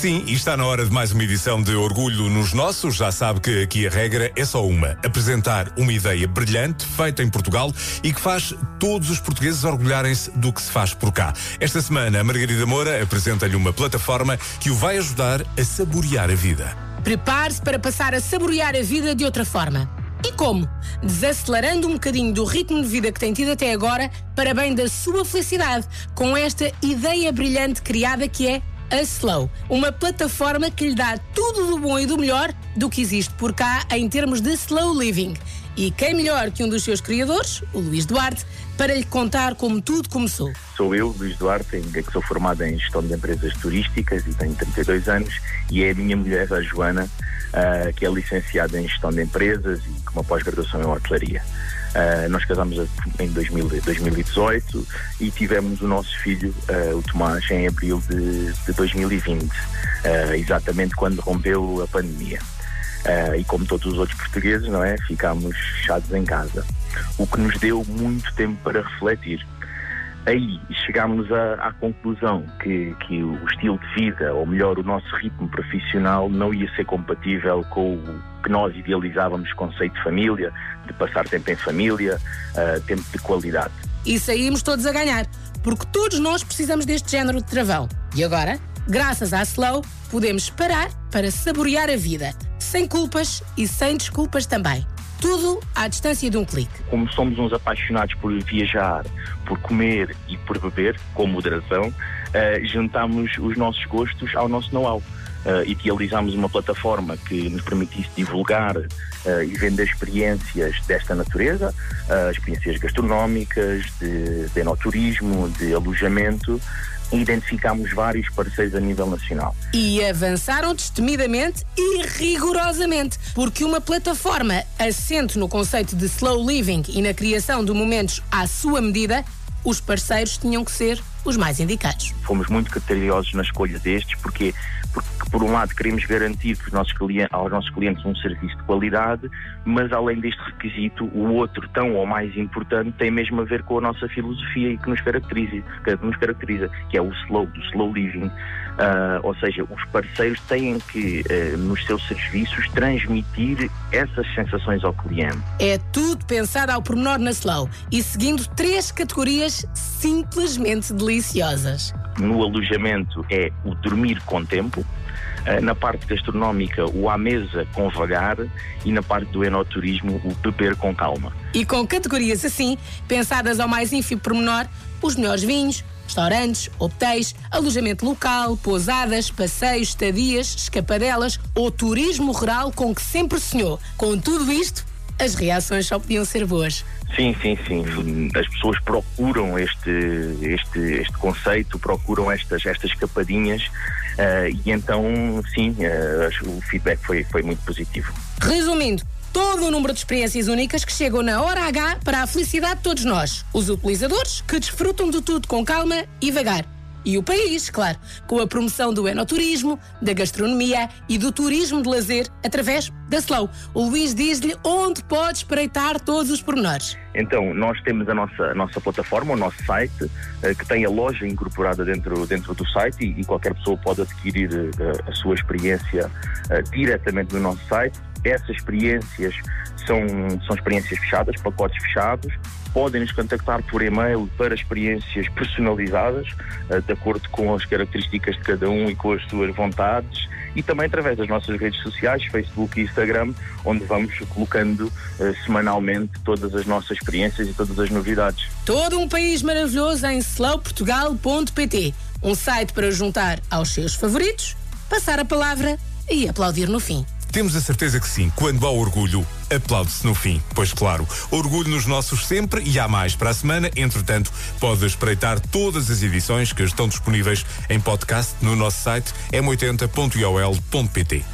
Sim, e está na hora de mais uma edição de Orgulho nos Nossos. Já sabe que aqui a regra é só uma: apresentar uma ideia brilhante, feita em Portugal e que faz todos os portugueses orgulharem-se do que se faz por cá. Esta semana, a Margarida Moura apresenta-lhe uma plataforma que o vai ajudar a saborear a vida. Prepare-se para passar a saborear a vida de outra forma. E como? Desacelerando um bocadinho do ritmo de vida que tem tido até agora para bem da sua felicidade, com esta ideia brilhante criada que é a Slow, uma plataforma que lhe dá tudo do bom e do melhor do que existe por cá em termos de slow living. E quem melhor que um dos seus criadores, o Luís Duarte, para lhe contar como tudo começou. Sou eu, Luís Duarte, que sou formado em gestão de empresas turísticas e tenho 32 anos, e é a minha mulher, a Joana, uh, que é licenciada em gestão de empresas e com uma pós-graduação em hotelaria. Uh, nós casamos em 2000, 2018 e tivemos o nosso filho, uh, o Tomás, em abril de, de 2020, uh, exatamente quando rompeu a pandemia. e como todos os outros portugueses, não é? Ficámos fechados em casa, o que nos deu muito tempo para refletir aí chegámos à, à conclusão que, que, o estilo de vida, ou melhor, o nosso ritmo profissional, não ia ser compatível com o que nós idealizávamos conceito de família, de passar tempo em família, uh, tempo de qualidade. E saímos todos a ganhar, porque todos nós precisamos deste género de travão. E agora, graças à Slow, podemos parar para saborear a vida, sem culpas e sem desculpas também. Tudo à distância de um clique. Como somos uns apaixonados por viajar, por comer e por beber, com moderação, uh, juntamos os nossos gostos ao nosso know-how. Uh, idealizamos uma plataforma que nos permitisse divulgar uh, e vender experiências desta natureza, uh, experiências gastronómicas, de, de enoturismo, de alojamento, identificámos vários parceiros a nível nacional. E avançaram destemidamente e rigorosamente, porque uma plataforma assente no conceito de slow living e na criação de momentos à sua medida, os parceiros tinham que ser os mais indicados. Fomos muito criteriosos na escolha destes, porque porque por um lado queremos garantir que nossos clientes, aos nossos clientes um serviço de qualidade, mas além deste requisito, o outro tão ou mais importante tem mesmo a ver com a nossa filosofia e que nos caracteriza, que nos caracteriza, que é o slow, do slow living. Uh, ou seja, os parceiros têm que, uh, nos seus serviços, transmitir essas sensações ao cliente. É tudo pensado ao pormenor na Slow e seguindo três categorias simplesmente deliciosas. No alojamento é o dormir com tempo, na parte gastronómica o à mesa com vagar e na parte do enoturismo o beber com calma. E com categorias assim, pensadas ao mais ínfimo pormenor, os melhores vinhos, restaurantes, hotéis, alojamento local, pousadas, passeios, estadias, escapadelas ou turismo rural com que sempre sonhou. Com tudo isto, as reações só podiam ser boas. Sim, sim, sim. As pessoas procuram este, este, este conceito, procuram estas, estas escapadinhas uh, e então, sim, uh, o feedback foi, foi muito positivo. Resumindo, todo o número de experiências únicas que chegam na hora H para a felicidade de todos nós. Os utilizadores que desfrutam de tudo com calma e vagar. E o país, claro, com a promoção do enoturismo, da gastronomia e do turismo de lazer através da Slow. O Luís diz-lhe onde pode espreitar todos os pormenores. Então, nós temos a nossa, a nossa plataforma, o nosso site, eh, que tem a loja incorporada dentro, dentro do site e, e qualquer pessoa pode adquirir uh, a sua experiência uh, diretamente no nosso site. Essas experiências são, são experiências fechadas, pacotes fechados. Podem nos contactar por e-mail para experiências personalizadas, uh, de acordo com as características de cada um e com as suas vontades e também através das nossas redes sociais, Facebook e Instagram, onde vamos colocando uh, semanalmente todas as nossas experiências e todas as novidades. Todo um país maravilhoso em slowportugal.pt, um site para juntar aos seus favoritos, passar a palavra e aplaudir no fim. Temos a certeza que sim. Quando há orgulho, aplaude-se no fim. Pois claro, orgulho nos nossos sempre e há mais para a semana. Entretanto, pode espreitar todas as edições que estão disponíveis em podcast no nosso site m80.iol.pt.